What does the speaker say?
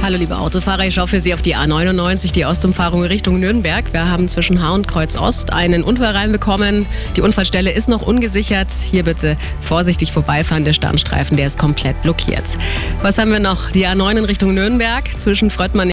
Hallo liebe Autofahrer, ich schaue für Sie auf die A99, die Ostumfahrung Richtung Nürnberg. Wir haben zwischen Haar und Kreuz Ost einen Unfall reinbekommen. Die Unfallstelle ist noch ungesichert. Hier bitte vorsichtig vorbeifahren. Der Standstreifen, der ist komplett blockiert. Was haben wir noch? Die A9 in Richtung Nürnberg zwischen Fröttmann